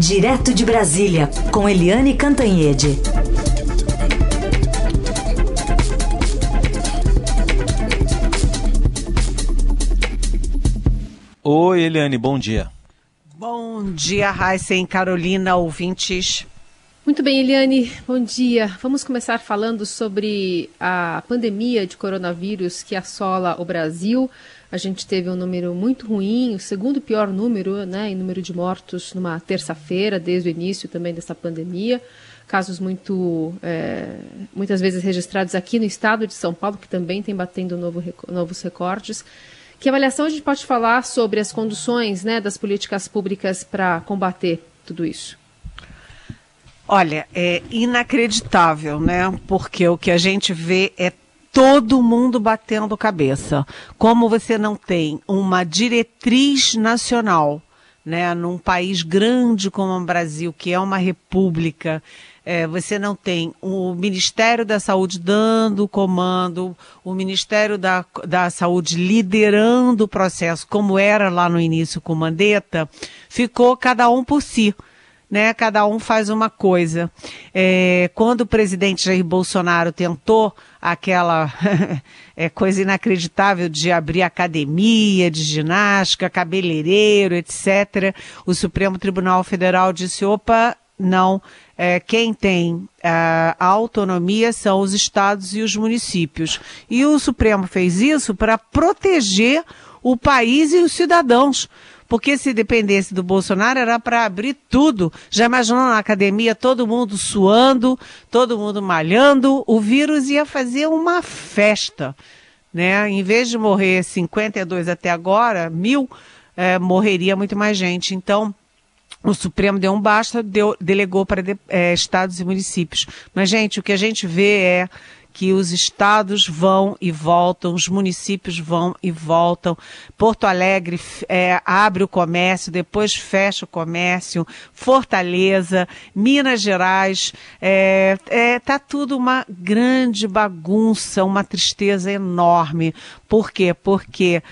Direto de Brasília, com Eliane Cantanhede. Oi, Eliane, bom dia. Bom dia, e Carolina, ouvintes. Muito bem, Eliane, bom dia. Vamos começar falando sobre a pandemia de coronavírus que assola o Brasil. A gente teve um número muito ruim, o segundo pior número, né, em número de mortos numa terça-feira, desde o início também dessa pandemia. Casos muito, é, muitas vezes registrados aqui no estado de São Paulo, que também tem batendo novo, novos recordes. Que avaliação a gente pode falar sobre as conduções né, das políticas públicas para combater tudo isso? Olha, é inacreditável, né? Porque o que a gente vê é todo mundo batendo cabeça. Como você não tem uma diretriz nacional, né, num país grande como o Brasil, que é uma república, é, você não tem o Ministério da Saúde dando o comando, o Ministério da, da Saúde liderando o processo, como era lá no início com Mandetta, ficou cada um por si né? Cada um faz uma coisa. É, quando o presidente Jair Bolsonaro tentou aquela é, coisa inacreditável de abrir academia de ginástica, cabeleireiro, etc., o Supremo Tribunal Federal disse: opa, não. É, quem tem a autonomia são os estados e os municípios. E o Supremo fez isso para proteger o país e os cidadãos porque se dependesse do Bolsonaro era para abrir tudo. Já imaginou na academia todo mundo suando, todo mundo malhando, o vírus ia fazer uma festa, né? Em vez de morrer 52 até agora, mil, é, morreria muito mais gente. Então, o Supremo deu um basta, deu, delegou para de, é, estados e municípios. Mas, gente, o que a gente vê é que os estados vão e voltam, os municípios vão e voltam. Porto Alegre é, abre o comércio, depois fecha o comércio. Fortaleza, Minas Gerais, é, é, tá tudo uma grande bagunça, uma tristeza enorme. Por quê? Porque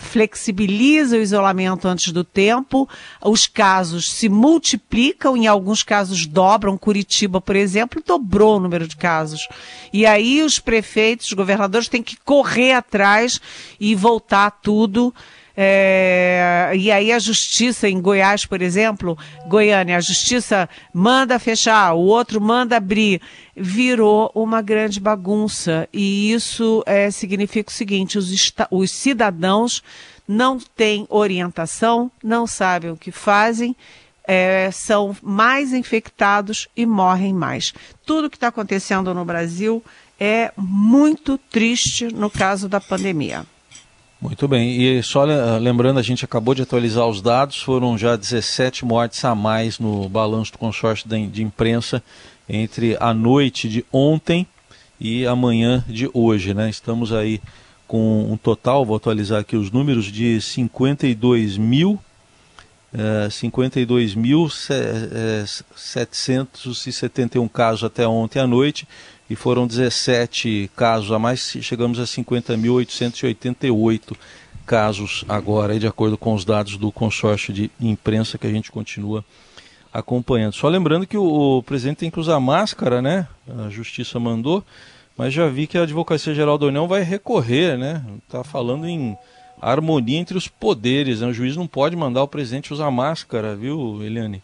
flexibiliza o isolamento antes do tempo, os casos se multiplicam, em alguns casos dobram. Curitiba, por exemplo, dobrou o número de casos. E aí os prefeitos, os governadores têm que correr atrás e voltar tudo é, e aí a justiça em Goiás, por exemplo, Goiânia, a justiça manda fechar, o outro manda abrir. Virou uma grande bagunça. E isso é, significa o seguinte: os, os cidadãos não têm orientação, não sabem o que fazem. É, são mais infectados e morrem mais. Tudo que está acontecendo no Brasil é muito triste no caso da pandemia. Muito bem, e só lembrando, a gente acabou de atualizar os dados, foram já 17 mortes a mais no balanço do consórcio de imprensa entre a noite de ontem e a manhã de hoje, né? Estamos aí com um total, vou atualizar aqui os números, de 52 mil, eh, 52.771 casos até ontem à noite e foram 17 casos a mais, chegamos a 50.888 casos agora, de acordo com os dados do consórcio de imprensa que a gente continua acompanhando. Só lembrando que o, o presidente tem que usar máscara, né? A justiça mandou, mas já vi que a Advocacia Geral da União vai recorrer, né? Está falando em harmonia entre os poderes, né? O juiz não pode mandar o presidente usar máscara, viu, Eliane?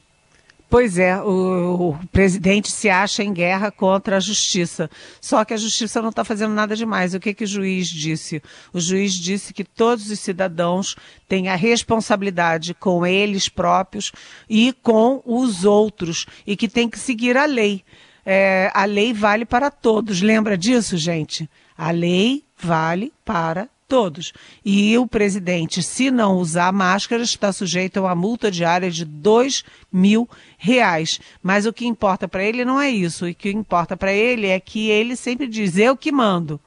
Pois é, o, o, presidente se acha em guerra contra a justiça. Só que a justiça não está fazendo nada demais. O que, que o juiz disse? O juiz disse que todos os cidadãos têm a responsabilidade com eles próprios e com os outros e que tem que seguir a lei. É, a lei vale para todos. Lembra disso, gente? A lei vale para todos. E o presidente, se não usar máscara, está sujeito a uma multa diária de dois mil reais. Mas o que importa para ele não é isso. O que importa para ele é que ele sempre diz, eu que mando.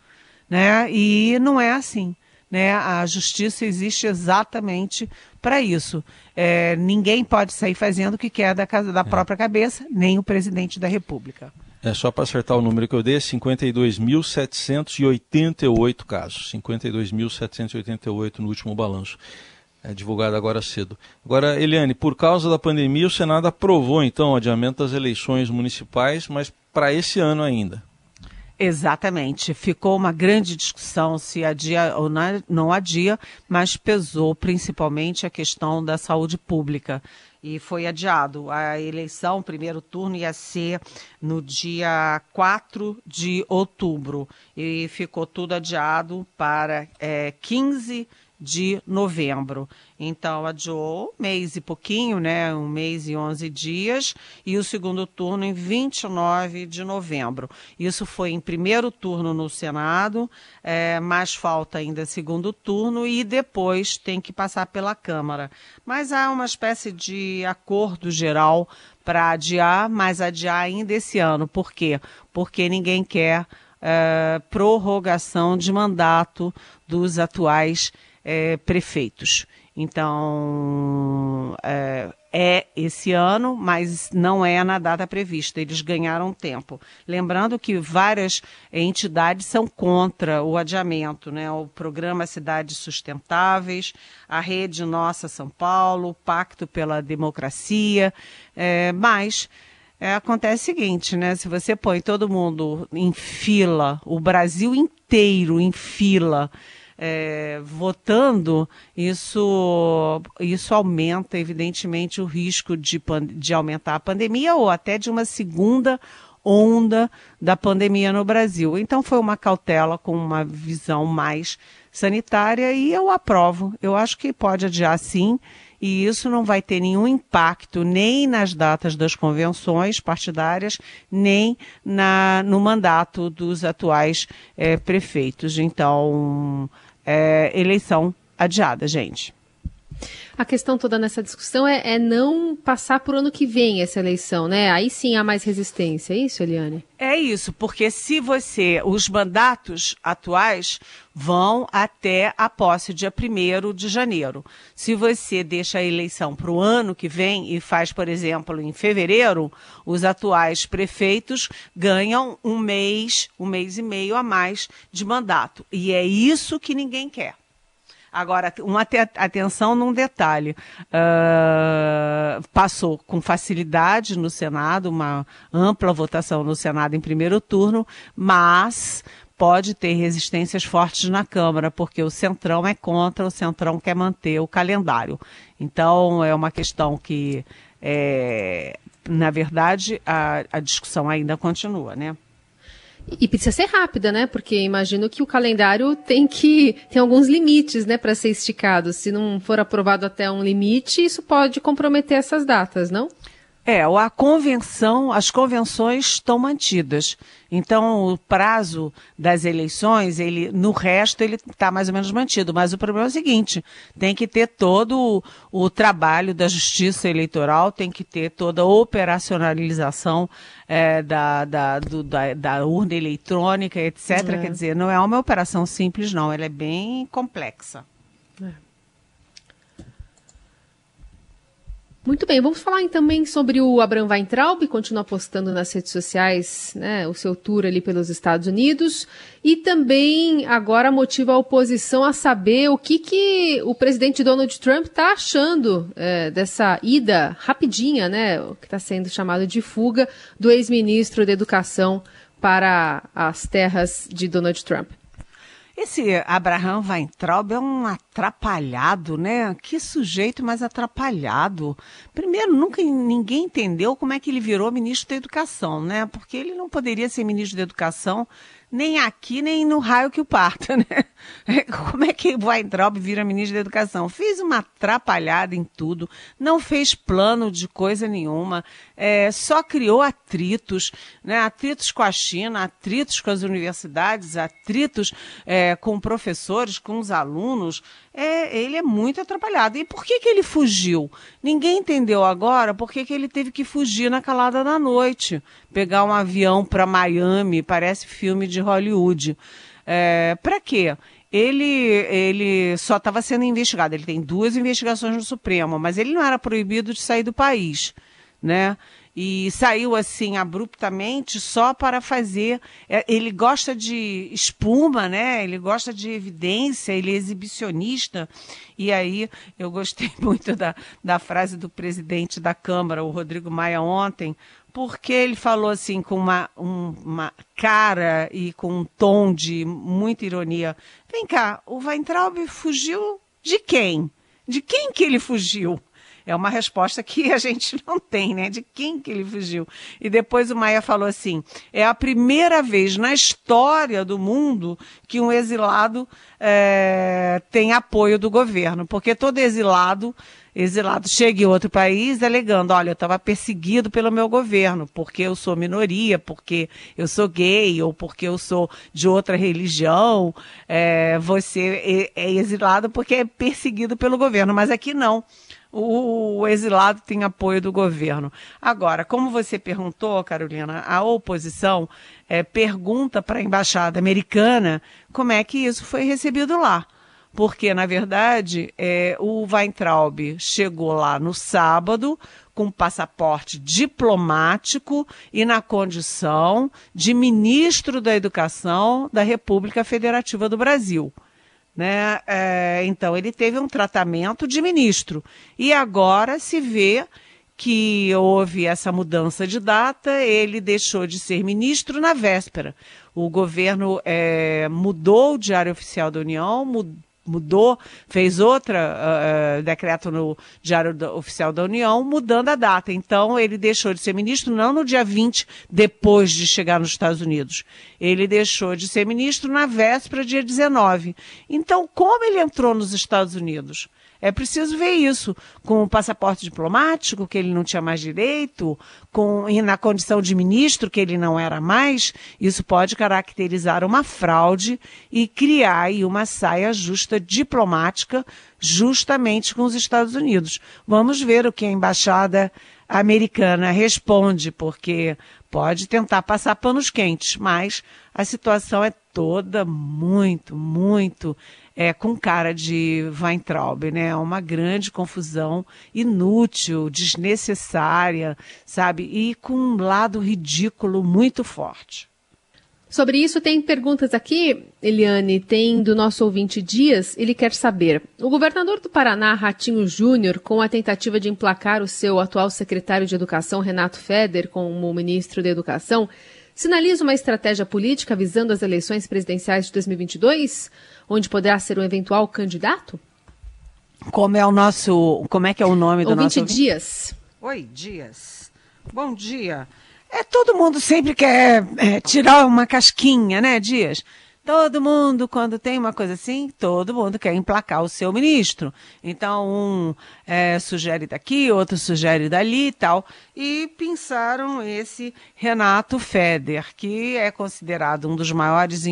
Né? E não é assim. Né? A justiça existe exatamente para isso. É, ninguém pode sair fazendo o que quer da, casa, da é. própria cabeça, nem o presidente da República. É só para acertar o número que eu dei, 52.788 casos. 52.788 no último balanço. é, divulgada agora cedo. Agora, Eliane, por causa da pandemia, o Senado aprovou então o adiamento das eleições municipais, mas para esse ano ainda. Exatamente. Ficou uma grande discussão se adia ou não adia, mas pesou principalmente a questão da saúde pública. E foi adiado. A eleição, primeiro turno, ia ser no dia 4 de outubro. E ficou tudo adiado para é, 15 de novembro. Então, adiou um mês e pouquinho, né? Um mês e 11 dias, e o segundo turno em 29 de novembro. Isso foi em primeiro turno no Senado, é, mas falta ainda segundo turno, e depois tem que passar pela Câmara. Mas há uma espécie de acordo geral para adiar, mas adiar ainda esse ano. Por quê? Porque ninguém quer. É, prorrogação de mandato dos atuais é, prefeitos. Então, é, é, esse ano, mas não é na data prevista. Eles ganharam tempo. Lembrando que várias entidades são contra o adiamento, né? O programa Cidades Sustentáveis, a Rede Nossa São Paulo, o Pacto pela Democracia, é, mas é, acontece o seguinte, né? Se você põe todo mundo em fila, o Brasil inteiro em fila é, votando, isso, isso aumenta, evidentemente, o risco de, de aumentar a pandemia ou até de uma segunda onda da pandemia no Brasil. Então foi uma cautela com uma visão mais sanitária e eu aprovo. Eu acho que pode adiar sim e isso não vai ter nenhum impacto nem nas datas das convenções partidárias, nem na, no mandato dos atuais é, prefeitos. Então, é, eleição adiada, gente. A questão toda nessa discussão é, é, não passar por ano que vem essa eleição, né? Aí sim há mais resistência, é isso, Eliane? É isso, porque se você. Os mandatos atuais vão até a posse dia 1 de janeiro. Se você deixa a eleição para o ano que vem e faz, por exemplo, em fevereiro, os atuais prefeitos ganham um mês, um mês e meio a mais de mandato. E é isso que ninguém quer. Agora, uma atenção num detalhe. Uh, passou com facilidade no Senado, uma ampla votação no Senado em primeiro turno, mas pode ter resistências fortes na Câmara, porque o Centrão é contra, o Centrão quer manter o calendário. Então, é uma questão que, é, na verdade, a, a discussão ainda continua, né? E precisa ser rápida, né? Porque imagino que o calendário tem que tem alguns limites, né, para ser esticado. Se não for aprovado até um limite, isso pode comprometer essas datas, não? É, a convenção, as convenções estão mantidas. Então, o prazo das eleições, ele, no resto, ele está mais ou menos mantido. Mas o problema é o seguinte: tem que ter todo o, o trabalho da justiça eleitoral, tem que ter toda a operacionalização é, da, da, do, da, da, urna eletrônica, etc. É. Quer dizer, não é uma operação simples, não. Ela é bem complexa. Muito bem, vamos falar também sobre o Abraham Weintraub, continua postando nas redes sociais né, o seu tour ali pelos Estados Unidos e também agora motiva a oposição a saber o que, que o presidente Donald Trump está achando é, dessa ida rapidinha, né, que está sendo chamado de fuga do ex-ministro da Educação para as terras de Donald Trump. Esse Abraham Weintraub é um atrapalhado, né? Que sujeito mais atrapalhado. Primeiro, nunca ninguém entendeu como é que ele virou ministro da Educação, né? Porque ele não poderia ser ministro da Educação nem aqui, nem no raio que o parta, né? Como é que Weintraub vira ministro da Educação? Fez uma atrapalhada em tudo, não fez plano de coisa nenhuma, é, só criou atritos, né? atritos com a China, atritos com as universidades, atritos é, com professores, com os alunos, é, ele é muito atrapalhado. E por que, que ele fugiu? Ninguém entendeu agora por que, que ele teve que fugir na calada da noite, pegar um avião para Miami, parece filme de Hollywood. É, para quê? Ele, ele só estava sendo investigado. Ele tem duas investigações no Supremo, mas ele não era proibido de sair do país, né? E saiu assim abruptamente só para fazer. É, ele gosta de espuma, né? Ele gosta de evidência, ele é exibicionista. E aí eu gostei muito da, da frase do presidente da Câmara, o Rodrigo Maia, ontem, porque ele falou assim com uma, um, uma cara e com um tom de muita ironia. Vem cá, o Weintraub fugiu de quem? De quem que ele fugiu? É uma resposta que a gente não tem, né? De quem que ele fugiu. E depois o Maia falou assim: é a primeira vez na história do mundo que um exilado é, tem apoio do governo, porque todo exilado exilado chega em outro país alegando, olha, eu estava perseguido pelo meu governo, porque eu sou minoria, porque eu sou gay, ou porque eu sou de outra religião, é, você é, é exilado porque é perseguido pelo governo, mas aqui não o, exilado tem apoio do governo. Agora, como você perguntou, Carolina, a oposição é, pergunta para a embaixada americana como é que isso foi recebido lá. Porque, na verdade, é, o Weintraub chegou lá no sábado com passaporte diplomático e na condição de ministro da Educação da República Federativa do Brasil. Né? É, então, ele teve um tratamento de ministro. E agora se vê que houve essa mudança de data, ele deixou de ser ministro na véspera. O governo é, mudou o Diário Oficial da União, mudou mudou, fez outra uh, decreto no Diário Oficial da União, mudando a data. Então, ele deixou de ser ministro não no dia 20, depois de chegar nos Estados Unidos. Ele deixou de ser ministro na véspera, dia 19. Então, como ele entrou nos Estados Unidos? É preciso ver isso com o passaporte diplomático, que ele não tinha mais direito, com, e na condição de ministro, que ele não era mais. Isso pode caracterizar uma fraude e criar aí uma saia justa diplomática, justamente com os Estados Unidos. Vamos ver o que a embaixada americana responde, porque pode tentar passar panos quentes, mas a situação é toda muito, muito é, com cara de Weintraub, né? Uma grande confusão, inútil, desnecessária, sabe? E com um lado ridículo muito forte. Sobre isso, tem perguntas aqui, Eliane, tem do nosso ouvinte Dias, ele quer saber. O governador do Paraná, Ratinho Júnior, com a tentativa de emplacar o seu atual secretário de Educação, Renato Feder, como ministro da Educação, sinaliza uma estratégia política visando as eleições presidenciais de 2022? onde poderá ser um eventual candidato? Como é o nosso, como é que é o nome do ouvinte nosso Dias. Oi, Dias. Bom dia. É todo mundo sempre quer é, tirar uma casquinha, né, Dias? Todo mundo, quando tem uma coisa assim, todo mundo quer emplacar o seu ministro. Então, um é, sugere daqui, outro sugere dali e tal. E pensaram esse Renato Feder, que é considerado um dos maiores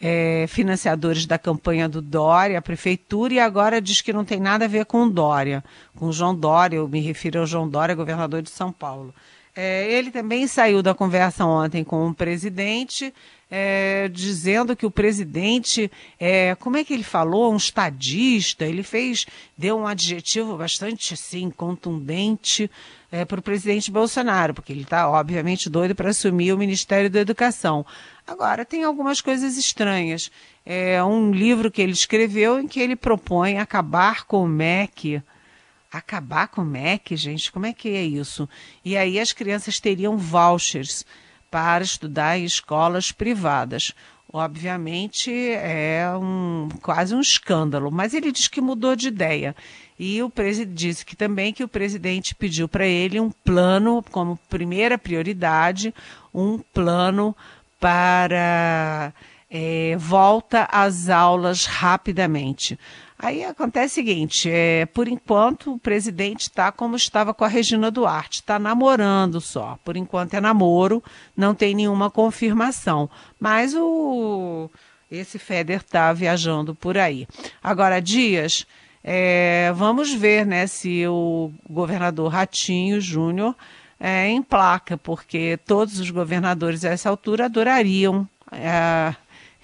é, financiadores da campanha do Dória, a prefeitura, e agora diz que não tem nada a ver com o Dória, com João Dória, eu me refiro ao João Dória, governador de São Paulo. É, ele também saiu da conversa ontem com o presidente é, dizendo que o presidente, é, como é que ele falou, um estadista, ele fez, deu um adjetivo bastante assim, contundente é, para o presidente Bolsonaro, porque ele está, obviamente, doido para assumir o Ministério da Educação. Agora, tem algumas coisas estranhas. É um livro que ele escreveu em que ele propõe acabar com o MEC. Acabar com o MEC, gente, como é que é isso? E aí as crianças teriam vouchers para estudar em escolas privadas. Obviamente é um, quase um escândalo, mas ele diz que mudou de ideia. E o disse que também que o presidente pediu para ele um plano, como primeira prioridade, um plano para é, volta às aulas rapidamente. Aí acontece o seguinte: é, por enquanto o presidente está como estava com a Regina Duarte, está namorando só. Por enquanto é namoro, não tem nenhuma confirmação. Mas o esse Feder está viajando por aí. Agora, Dias, é, vamos ver né, se o governador Ratinho Júnior é, emplaca, porque todos os governadores a essa altura adorariam. É,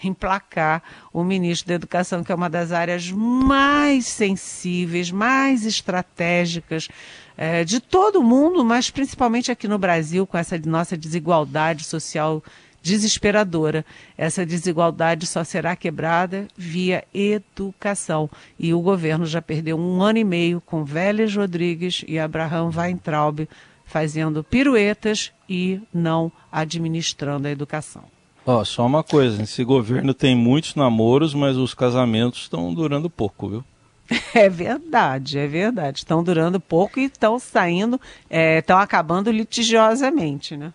emplacar o ministro da Educação, que é uma das áreas mais sensíveis, mais estratégicas é, de todo mundo, mas principalmente aqui no Brasil, com essa nossa desigualdade social desesperadora. Essa desigualdade só será quebrada via educação. E o governo já perdeu um ano e meio com Vélez Rodrigues e Abraham Weintraub fazendo piruetas e não administrando a educação. Ó, só uma coisa, esse governo tem muitos namoros, mas os casamentos estão durando pouco, viu? É verdade, é verdade. Estão durando pouco e estão saindo, estão é, acabando litigiosamente, né?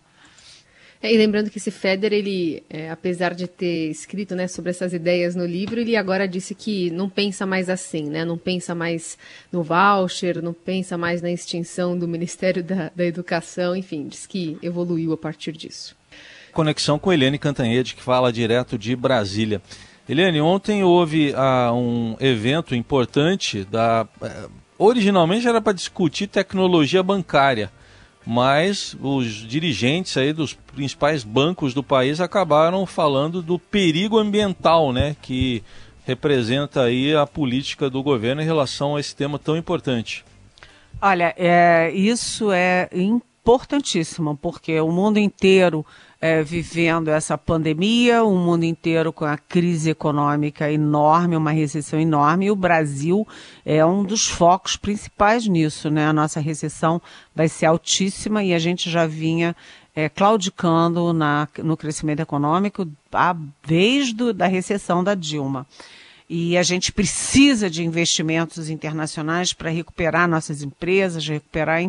É, e lembrando que esse Feder, ele, é, apesar de ter escrito né, sobre essas ideias no livro, ele agora disse que não pensa mais assim, né? Não pensa mais no voucher, não pensa mais na extinção do Ministério da, da Educação, enfim, diz que evoluiu a partir disso. Conexão com Eliane Cantanhede, que fala direto de Brasília. Eliane, ontem houve ah, um evento importante da. Eh, originalmente era para discutir tecnologia bancária mas os dirigentes aí dos principais bancos do país acabaram falando do perigo ambiental, né, que representa aí a política do governo em relação a esse tema tão importante. Olha, é, isso é importantíssimo, porque o mundo inteiro é, vivendo essa pandemia, o mundo inteiro com a crise econômica enorme, uma recessão enorme, e o Brasil é um dos focos principais nisso, né? A nossa recessão vai ser altíssima e a gente já vinha é, claudicando na, no crescimento econômico a vez do, da recessão da Dilma. E a gente precisa de investimentos internacionais para recuperar nossas empresas, recuperar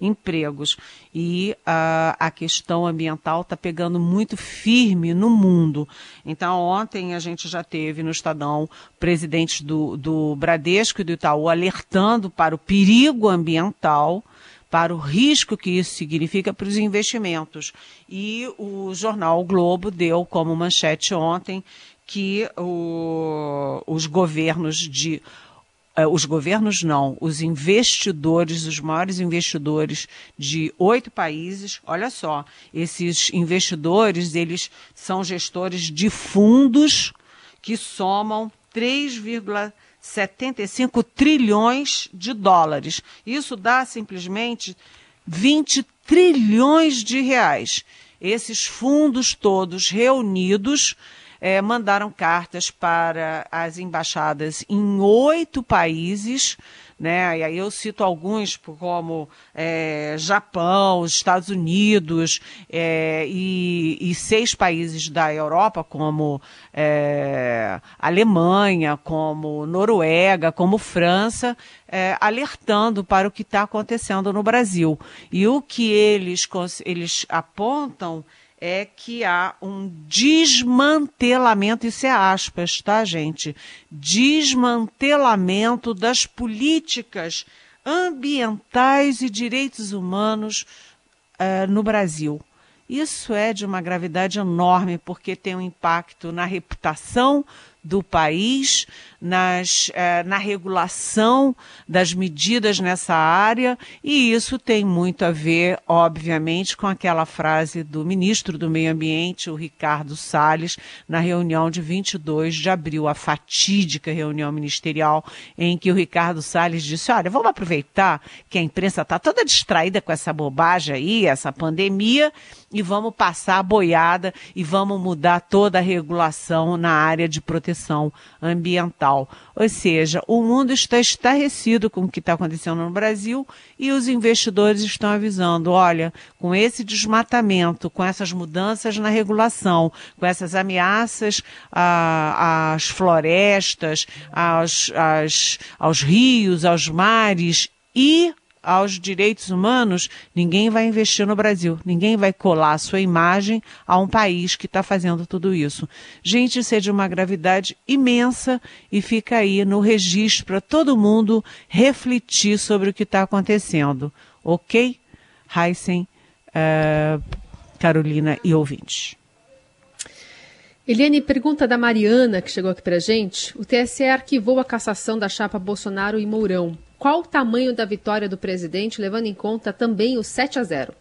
empregos. E uh, a questão ambiental está pegando muito firme no mundo. Então, ontem a gente já teve no Estadão presidentes do, do Bradesco e do Itaú alertando para o perigo ambiental para o risco que isso significa para os investimentos. E o jornal o Globo deu como manchete ontem que o, os governos de os governos não, os investidores, os maiores investidores de oito países, olha só, esses investidores, eles são gestores de fundos que somam 3,75 trilhões de dólares. Isso dá simplesmente 20 trilhões de reais. Esses fundos todos reunidos é, mandaram cartas para as embaixadas em oito países, né? E aí eu cito alguns como é, Japão, Estados Unidos é, e, e, seis países da Europa, como é, Alemanha, como Noruega, como França, é, alertando para o que está acontecendo no Brasil. E o que eles, eles apontam é que há um desmantelamento, isso é aspas, tá, gente? Desmantelamento das políticas ambientais e direitos humanos uh, no Brasil. Isso é de uma gravidade enorme, porque tem um impacto na reputação do país, nas, eh, na regulação das medidas nessa área, e isso tem muito a ver, obviamente, com aquela frase do ministro do Meio Ambiente, o Ricardo Salles, na reunião de 22 de abril, a fatídica reunião ministerial, em que o Ricardo Salles disse: Olha, vamos aproveitar que a imprensa está toda distraída com essa bobagem aí, essa pandemia, e vamos passar a boiada e vamos mudar toda a regulação na área de proteção ambiental. Ou seja, o mundo está estarrecido com o que está acontecendo no Brasil e os investidores estão avisando: olha, com esse desmatamento, com essas mudanças na regulação, com essas ameaças às florestas, aos, às, aos rios, aos mares e aos direitos humanos, ninguém vai investir no Brasil. Ninguém vai colar a sua imagem a um país que está fazendo tudo isso. Gente, isso é de uma gravidade imensa e fica aí no registro para todo mundo refletir sobre o que está acontecendo. Ok? Heisen, uh, Carolina e ouvintes. Eliane, pergunta da Mariana, que chegou aqui para gente. O TSE arquivou a cassação da chapa Bolsonaro e Mourão. Qual o tamanho da vitória do presidente, levando em conta também o 7 a 0?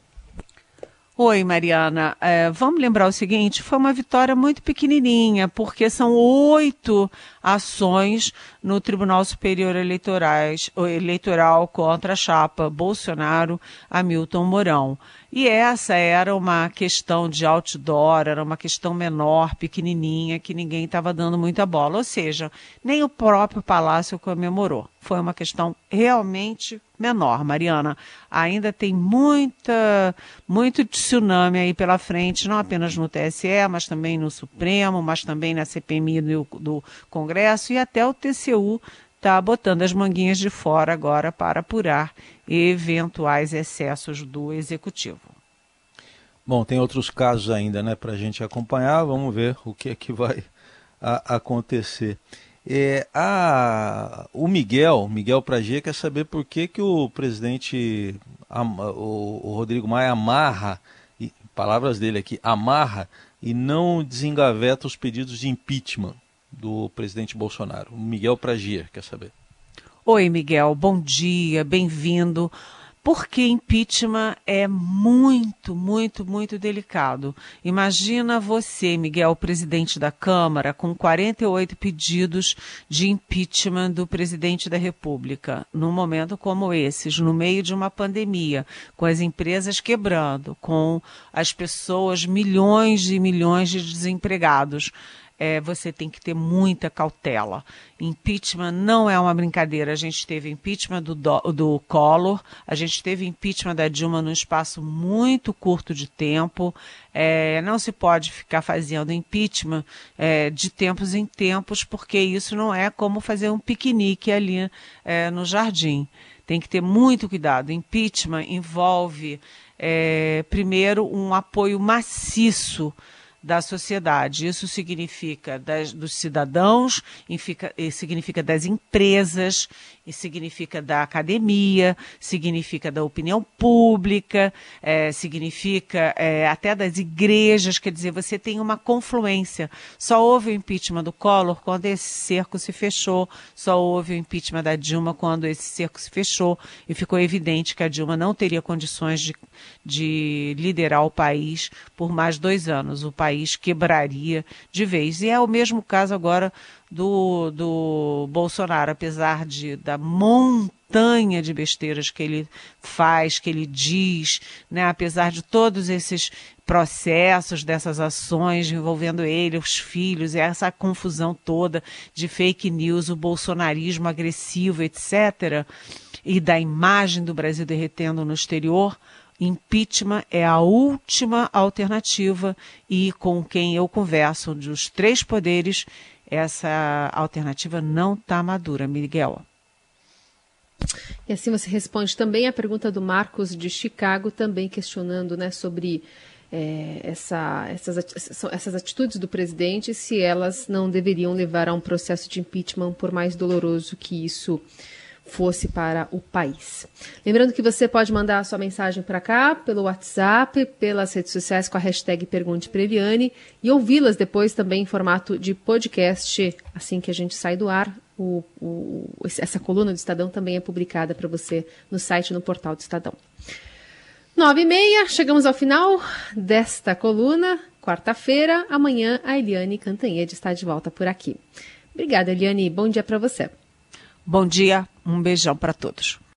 Oi, Mariana. É, vamos lembrar o seguinte: foi uma vitória muito pequenininha, porque são oito ações no Tribunal Superior Eleitorais, Eleitoral contra a chapa Bolsonaro Hamilton Mourão. E essa era uma questão de outdoor, era uma questão menor, pequenininha, que ninguém estava dando muita bola. Ou seja, nem o próprio Palácio comemorou. Foi uma questão realmente menor, Mariana. Ainda tem muita, muito tsunami aí pela frente, não apenas no TSE, mas também no Supremo, mas também na CPMI do, do Congresso e até o TCU está botando as manguinhas de fora agora para apurar eventuais excessos do executivo. Bom, tem outros casos ainda, né, para a gente acompanhar. Vamos ver o que é que vai a, acontecer. É, a, o Miguel, Miguel Pragia, quer saber por que, que o presidente, o, o Rodrigo Maia, amarra, palavras dele aqui, amarra e não desengaveta os pedidos de impeachment do presidente Bolsonaro. Miguel Pragia quer saber. Oi, Miguel, bom dia, bem-vindo. Porque impeachment é muito, muito, muito delicado. Imagina você, Miguel, presidente da Câmara, com 48 pedidos de impeachment do presidente da República, num momento como esses, no meio de uma pandemia, com as empresas quebrando, com as pessoas, milhões e milhões de desempregados é, você tem que ter muita cautela. Impeachment não é uma brincadeira. A gente teve impeachment do, do Collor, a gente teve impeachment da Dilma num espaço muito curto de tempo. É, não se pode ficar fazendo impeachment é, de tempos em tempos, porque isso não é como fazer um piquenique ali é, no jardim. Tem que ter muito cuidado. Impeachment envolve, é, primeiro, um apoio maciço da sociedade. Isso significa das, dos cidadãos, significa das empresas, significa da academia, significa da opinião pública, é, significa é, até das igrejas. Quer dizer, você tem uma confluência. Só houve o impeachment do Collor quando esse cerco se fechou, só houve o impeachment da Dilma quando esse cerco se fechou e ficou evidente que a Dilma não teria condições de, de liderar o país por mais dois anos. O país quebraria de vez. E é o mesmo caso agora do, do Bolsonaro, apesar de da montanha de besteiras que ele faz, que ele diz, né, apesar de todos esses processos, dessas ações envolvendo ele, os filhos, essa confusão toda de fake news, o bolsonarismo agressivo, etc., e da imagem do Brasil derretendo no exterior, impeachment é a última alternativa e com quem eu converso dos três poderes, essa alternativa não está madura, Miguel. E assim você responde também a pergunta do Marcos de Chicago, também questionando né, sobre é, essa, essas, essas atitudes do presidente, se elas não deveriam levar a um processo de impeachment, por mais doloroso que isso fosse para o país. Lembrando que você pode mandar a sua mensagem para cá pelo WhatsApp, pelas redes sociais com a hashtag Pergunte Previane e ouvi-las depois também em formato de podcast assim que a gente sai do ar. O, o, essa coluna do Estadão também é publicada para você no site no portal do Estadão. Nove e meia, chegamos ao final desta coluna. Quarta-feira, amanhã a Eliane Cantanhede está de volta por aqui. Obrigada, Eliane. Bom dia para você. Bom dia, um beijão para todos.